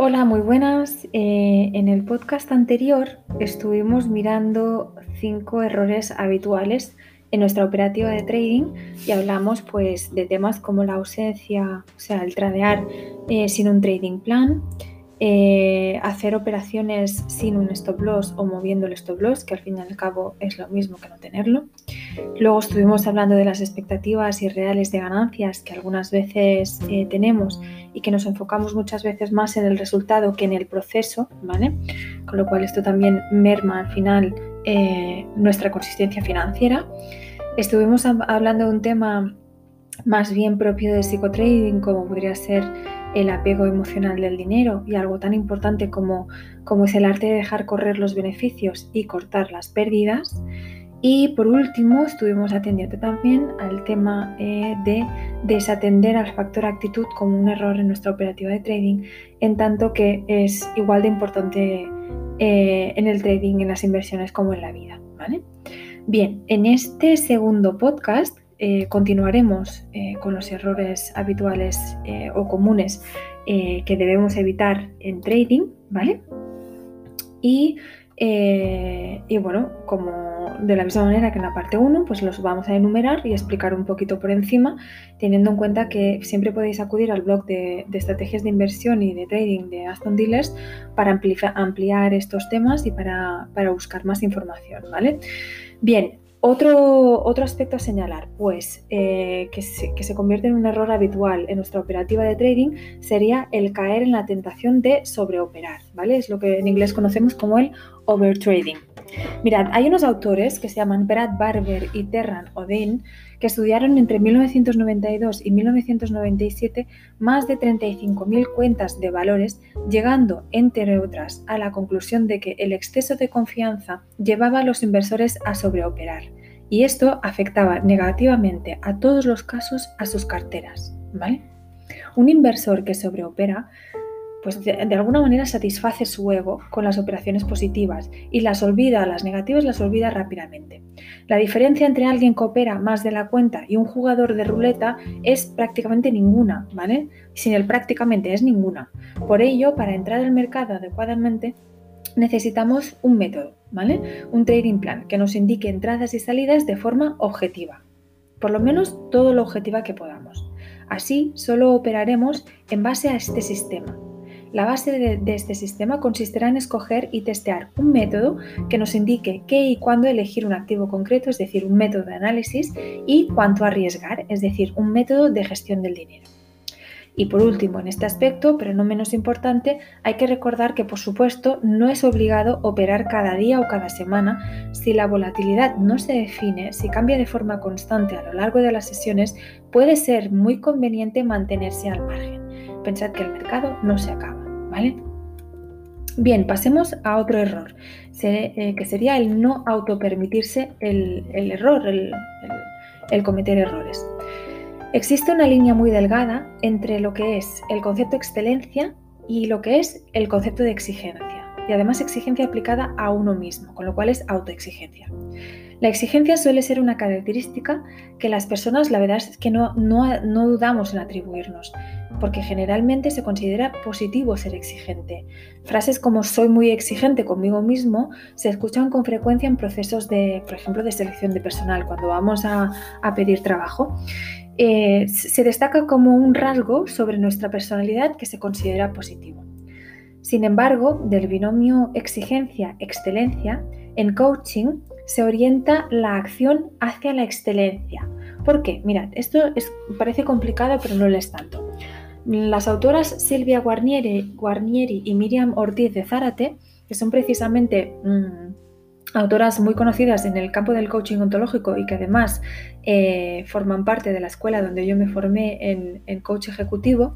Hola, muy buenas. Eh, en el podcast anterior estuvimos mirando cinco errores habituales en nuestra operativa de trading y hablamos pues de temas como la ausencia, o sea, el tradear eh, sin un trading plan, eh, hacer operaciones sin un stop loss o moviendo el stop loss, que al fin y al cabo es lo mismo que no tenerlo. Luego estuvimos hablando de las expectativas irreales de ganancias que algunas veces eh, tenemos y que nos enfocamos muchas veces más en el resultado que en el proceso, ¿vale? Con lo cual esto también merma al final eh, nuestra consistencia financiera. Estuvimos hablando de un tema más bien propio de psicotrading, como podría ser el apego emocional del dinero y algo tan importante como, como es el arte de dejar correr los beneficios y cortar las pérdidas. Y por último, estuvimos atendiendo también al tema eh, de desatender al factor actitud como un error en nuestra operativa de trading, en tanto que es igual de importante eh, en el trading, en las inversiones como en la vida. ¿vale? Bien, en este segundo podcast eh, continuaremos con los errores habituales o comunes que debemos evitar en trading, ¿vale? Y, y, bueno, como de la misma manera que en la parte 1, pues los vamos a enumerar y explicar un poquito por encima, teniendo en cuenta que siempre podéis acudir al blog de, estrategias de inversión y de trading de Aston Dealers para ampliar, estos temas y para, para buscar más información, ¿vale? Bien, otro, otro, aspecto a señalar, pues eh, que, se, convierte en un error habitual en nuestra operativa de trading, sería el caer en la tentación de sobreoperar, ¿vale? Es lo que en inglés conocemos como el overtrading. Mirad, hay unos autores que se llaman Brad Barber y Terran Odin que estudiaron entre 1992 y 1997 más de 35.000 cuentas de valores, llegando, entre otras, a la conclusión de que el exceso de confianza llevaba a los inversores a sobreoperar, y esto afectaba negativamente a todos los casos a sus carteras. ¿vale? Un inversor que sobreopera pues de, alguna manera satisface su ego con las operaciones positivas y las olvida, las negativas las olvida rápidamente. La diferencia entre alguien que opera más de la cuenta y un jugador de ruleta es prácticamente ninguna, ¿vale? Sin el prácticamente es ninguna. Por ello, para entrar al mercado adecuadamente, necesitamos un método, ¿vale? Un trading plan que nos indique entradas y salidas de forma objetiva. Por lo menos todo lo objetiva que podamos. Así, solo operaremos en base a este sistema, la base de, este sistema consistirá en escoger y testear un método que nos indique qué y cuándo elegir un activo concreto, es decir, un método de análisis, y cuánto arriesgar, es decir, un método de gestión del dinero. Y por último, en este aspecto, pero no menos importante, hay que recordar que por supuesto no es obligado operar cada día o cada semana. Si la volatilidad no se define, si cambia de forma constante a lo largo de las sesiones, puede ser muy conveniente mantenerse al margen. Pensad que el mercado no se acaba. ¿vale? Bien, pasemos a otro error, eh, que sería el no autopermitirse el, el error, el, el cometer errores. Existe una línea muy delgada entre lo que es el concepto de excelencia y lo que es el concepto de exigencia, y además exigencia aplicada a uno mismo, con lo cual es autoexigencia. La exigencia suele ser una característica que las personas, la verdad es que no, no, dudamos en atribuirnos, porque generalmente se considera positivo ser exigente. Frases como soy muy exigente conmigo mismo se escuchan con frecuencia en procesos de, por ejemplo, de selección de personal, cuando vamos a, pedir trabajo. Eh, se destaca como un rasgo sobre nuestra personalidad que se considera positivo. Sin embargo, del binomio exigencia-excelencia, en coaching se orienta la acción hacia la excelencia. ¿Por qué? Mirad, esto parece complicado, pero no lo es tanto. Las autoras Silvia Guarnieri, y Miriam Ortiz de Zárate, que son precisamente mm, autoras muy conocidas en el campo del coaching ontológico y que además eh, forman parte de la escuela donde yo me formé en, coach ejecutivo,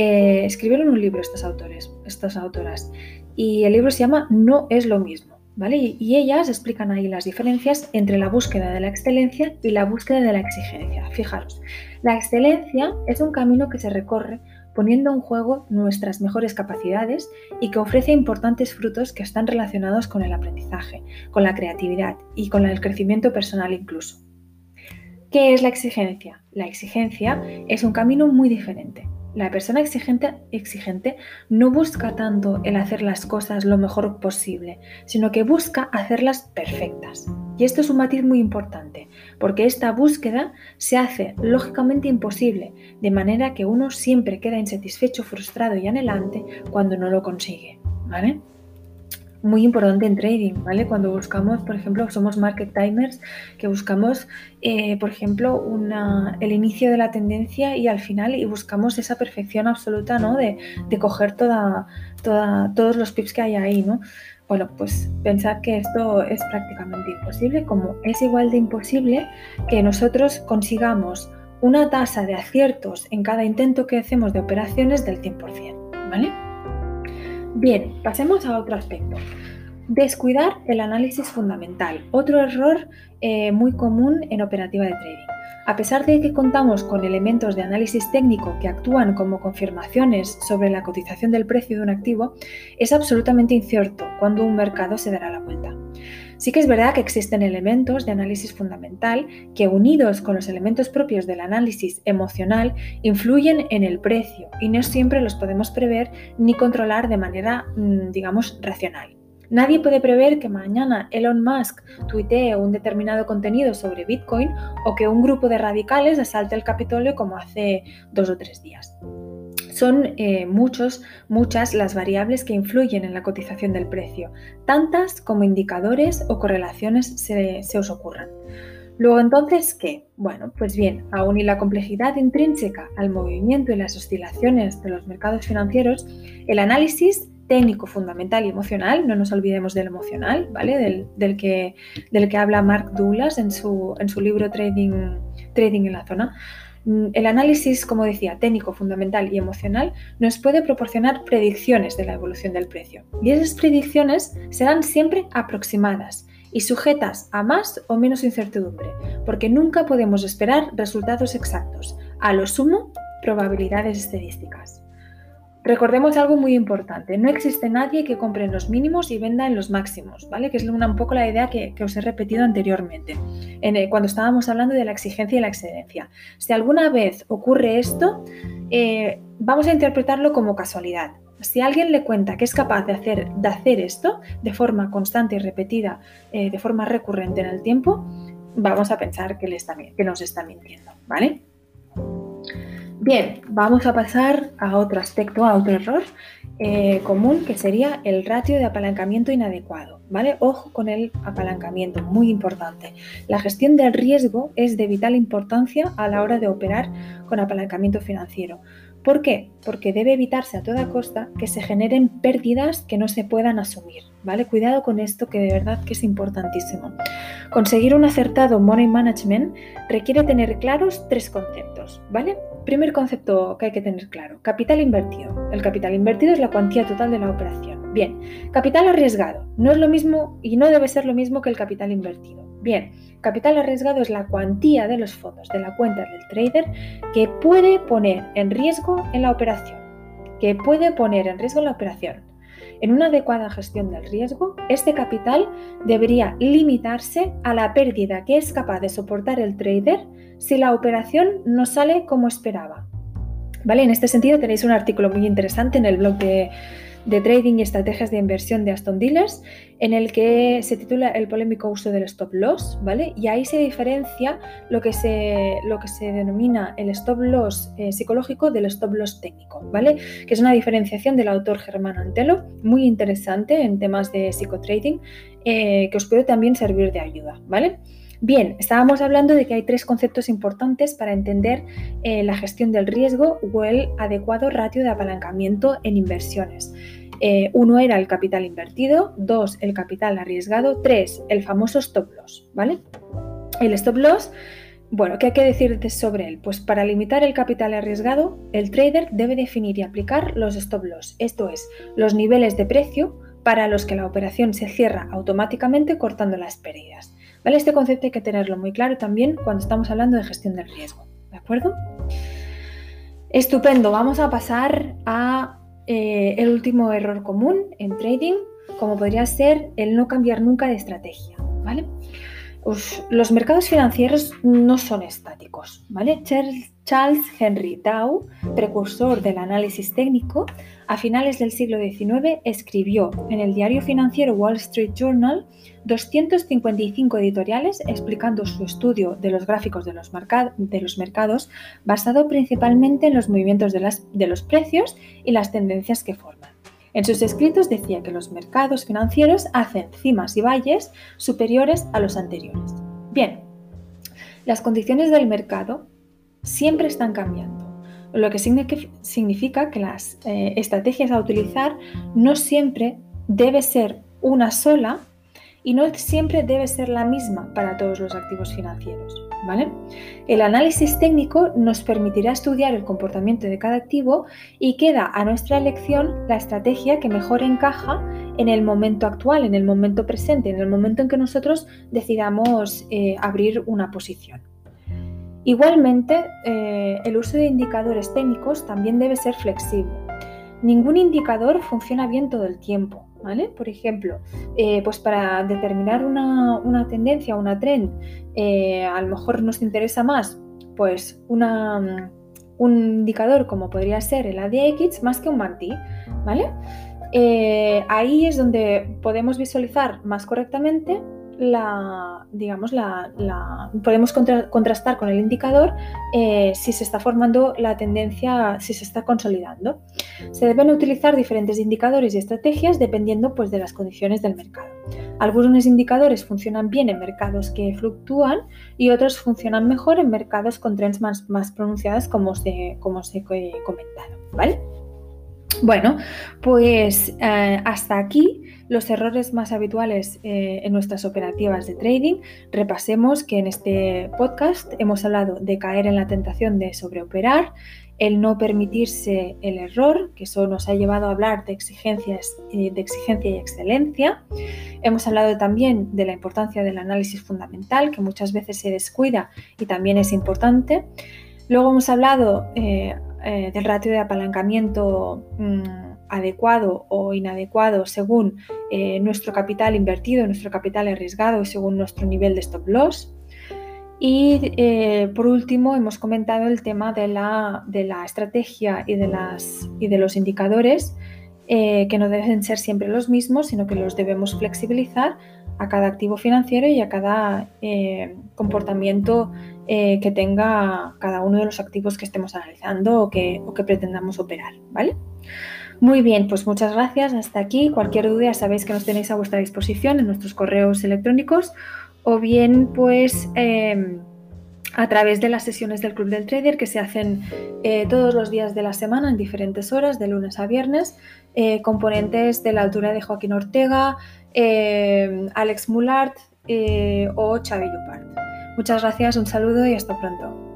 eh, escribieron un libro estos autores, estas autoras. Y el libro se llama No es lo mismo. Y ellas explican ahí las diferencias entre la búsqueda de la excelencia y la búsqueda de la exigencia. Fijaros, la excelencia es un camino que se recorre poniendo en juego nuestras mejores capacidades y que ofrece importantes frutos que están relacionados con el aprendizaje, con la creatividad y con el crecimiento personal incluso. ¿Qué es la exigencia? La exigencia es un camino muy diferente. La persona exigente, no busca tanto el hacer las cosas lo mejor posible, sino que busca hacerlas perfectas. Y esto es un matiz muy importante, porque esta búsqueda se hace lógicamente imposible, de manera que uno siempre queda insatisfecho, frustrado y anhelante cuando no lo consigue. ¿Vale? Muy importante en trading, ¿vale? Cuando buscamos, por ejemplo, somos market timers, que buscamos, eh, por ejemplo, el inicio de la tendencia y al final y buscamos esa perfección absoluta, ¿no? De, coger toda, toda, todos los pips que hay ahí, ¿no? Bueno, pues pensar que esto es prácticamente imposible, como es igual de imposible que nosotros consigamos una tasa de aciertos en cada intento que hacemos de operaciones del 100%, ¿vale? Bien, pasemos a otro aspecto. Descuidar el análisis fundamental, otro error eh, muy común en operativa de trading. A pesar de que contamos con elementos de análisis técnico que actúan como confirmaciones sobre la cotización del precio de un activo, es absolutamente incierto cuándo un mercado se dará la vuelta. Sí que es verdad que existen elementos de análisis fundamental que unidos con los elementos propios del análisis emocional influyen en el precio y no siempre los podemos prever ni controlar de manera, mm, digamos, racional. Nadie puede prever que mañana Elon Musk tuitee un determinado contenido sobre Bitcoin o que un grupo de radicales asalte el Capitolio como hace dos o tres días. Son eh, muchos, muchas las variables que influyen en la cotización del precio, tantas como indicadores o correlaciones se, se os ocurran. Luego entonces, ¿qué? Bueno, pues bien, aún y la complejidad intrínseca al movimiento y las oscilaciones de los mercados financieros, el análisis técnico, fundamental y emocional, no nos olvidemos del emocional, ¿vale? Del, que, del que habla Mark Douglas en su, en su libro Trading, Trading en la Zona, el análisis, como decía, técnico, fundamental y emocional nos puede proporcionar predicciones de la evolución del precio. Y esas predicciones serán siempre aproximadas y sujetas a más o menos incertidumbre, porque nunca podemos esperar resultados exactos, a lo sumo probabilidades estadísticas. Recordemos algo muy importante, no existe nadie que compre en los mínimos y venda en los máximos, ¿vale? Que es una, un poco la idea que, os he repetido anteriormente, en cuando estábamos hablando de la exigencia y la excedencia. Si alguna vez ocurre esto, eh, vamos a interpretarlo como casualidad. Si alguien le cuenta que es capaz de hacer, de hacer esto de forma constante y repetida, eh, de forma recurrente en el tiempo, vamos a pensar que, le está, que nos está mintiendo, ¿vale? Bien, vamos a pasar a otro aspecto, a otro error eh, común que sería el ratio de apalancamiento inadecuado. ¿vale? Ojo con el apalancamiento, muy importante. La gestión del riesgo es de vital importancia a la hora de operar con apalancamiento financiero. ¿Por qué? Porque debe evitarse a toda costa que se generen pérdidas que no se puedan asumir, ¿vale? Cuidado con esto que de verdad que es importantísimo. Conseguir un acertado money management requiere tener claros tres conceptos, ¿vale? Primer concepto que hay que tener claro, capital invertido. El capital invertido es la cuantía total de la operación. Bien, capital arriesgado. No es lo mismo y no debe ser lo mismo que el capital invertido. Bien, capital arriesgado es la cuantía de los fondos de la cuenta del trader que puede poner en riesgo en la operación. Que puede poner en riesgo en la operación. En una adecuada gestión del riesgo, este capital debería limitarse a la pérdida que es capaz de soportar el trader si la operación no sale como esperaba. ¿Vale? En este sentido tenéis un artículo muy interesante en el blog de de trading y estrategias de inversión de Aston Dealers, en el que se titula El polémico uso del stop loss, ¿vale? Y ahí se diferencia lo que se, lo que se denomina el stop loss eh, psicológico del stop loss técnico, ¿vale? Que es una diferenciación del autor Germán Antelo, muy interesante en temas de psicotrading, eh, que os puede también servir de ayuda, ¿vale? Bien, estábamos hablando de que hay tres conceptos importantes para entender eh, la gestión del riesgo o el adecuado ratio de apalancamiento en inversiones. Eh, uno era el capital invertido, dos, el capital arriesgado, tres, el famoso stop loss, ¿vale? El stop loss, bueno, ¿qué hay que decir sobre él? Pues para limitar el capital arriesgado, el trader debe definir y aplicar los stop loss, esto es, los niveles de precio para los que la operación se cierra automáticamente cortando las pérdidas. ¿Vale? Este concepto hay que tenerlo muy claro también cuando estamos hablando de gestión del riesgo, ¿de acuerdo? Estupendo, vamos a pasar a eh, el último error común en trading, como podría ser el no cambiar nunca de estrategia. ¿vale? Los mercados financieros no son estáticos, ¿vale? Charles Henry Dow, precursor del análisis técnico, a finales del siglo XIX escribió en el diario financiero Wall Street Journal 255 editoriales explicando su estudio de los gráficos de los, mercados basado principalmente en los movimientos de los precios y las tendencias que forman. En sus escritos decía que los mercados financieros hacen cimas y valles superiores a los anteriores. Bien, las condiciones del mercado siempre están cambiando, lo que significa que las eh, estrategias a utilizar no siempre debe ser una sola y no siempre debe ser la misma para todos los activos financieros. El análisis técnico nos permitirá estudiar el comportamiento de cada activo y queda a nuestra elección la estrategia que mejor encaja en el momento actual, en el momento presente, en el momento en que nosotros decidamos eh, abrir una posición. Igualmente, eh, el uso de indicadores técnicos también debe ser flexible. Ningún indicador funciona bien todo el tiempo. Por ejemplo, eh, pues para determinar una, tendencia, una trend, eh, a lo mejor nos interesa más pues una, un indicador como podría ser el ADX más que un MACD, ¿vale? Eh, ahí es donde podemos visualizar más correctamente la, digamos, la, podemos contrastar con el indicador eh, si se está formando la tendencia, si se está consolidando. Se deben utilizar diferentes indicadores y estrategias dependiendo pues, de las condiciones del mercado. Algunos indicadores funcionan bien en mercados que fluctúan y otros funcionan mejor en mercados con trends más, más pronunciadas como os he, como he comentado. ¿vale? Bueno, pues eh, hasta aquí los errores más habituales eh, en nuestras operativas de trading. Repasemos que en este podcast hemos hablado de caer en la tentación de sobreoperar, el no permitirse el error, que eso nos ha llevado a hablar de, exigencias, eh, de exigencia y excelencia. Hemos hablado también de la importancia del análisis fundamental, que muchas veces se descuida y también es importante. Luego hemos hablado del ratio de apalancamiento. Mm, adecuado o inadecuado según eh, nuestro capital invertido, nuestro capital arriesgado y según nuestro nivel de stop loss. Y eh, por último, hemos comentado el tema de la, de la estrategia y de, las, y de los indicadores, eh, que no deben ser siempre los mismos, sino que los debemos flexibilizar a cada activo financiero y a cada comportamiento que tenga cada uno de los activos que estemos analizando o que, o que pretendamos operar. ¿vale? Muy bien, pues muchas gracias. Hasta aquí. Cualquier duda sabéis que nos tenéis a vuestra disposición en nuestros correos electrónicos o bien pues em, a través de las sesiones del Club del Trader que se hacen eh, todos los días de la semana en diferentes horas, de lunes a viernes, eh, componentes de la altura de Joaquín Ortega, em, Alex Mulart eh, o Xavi Lupart. Muchas gracias, un saludo y hasta pronto.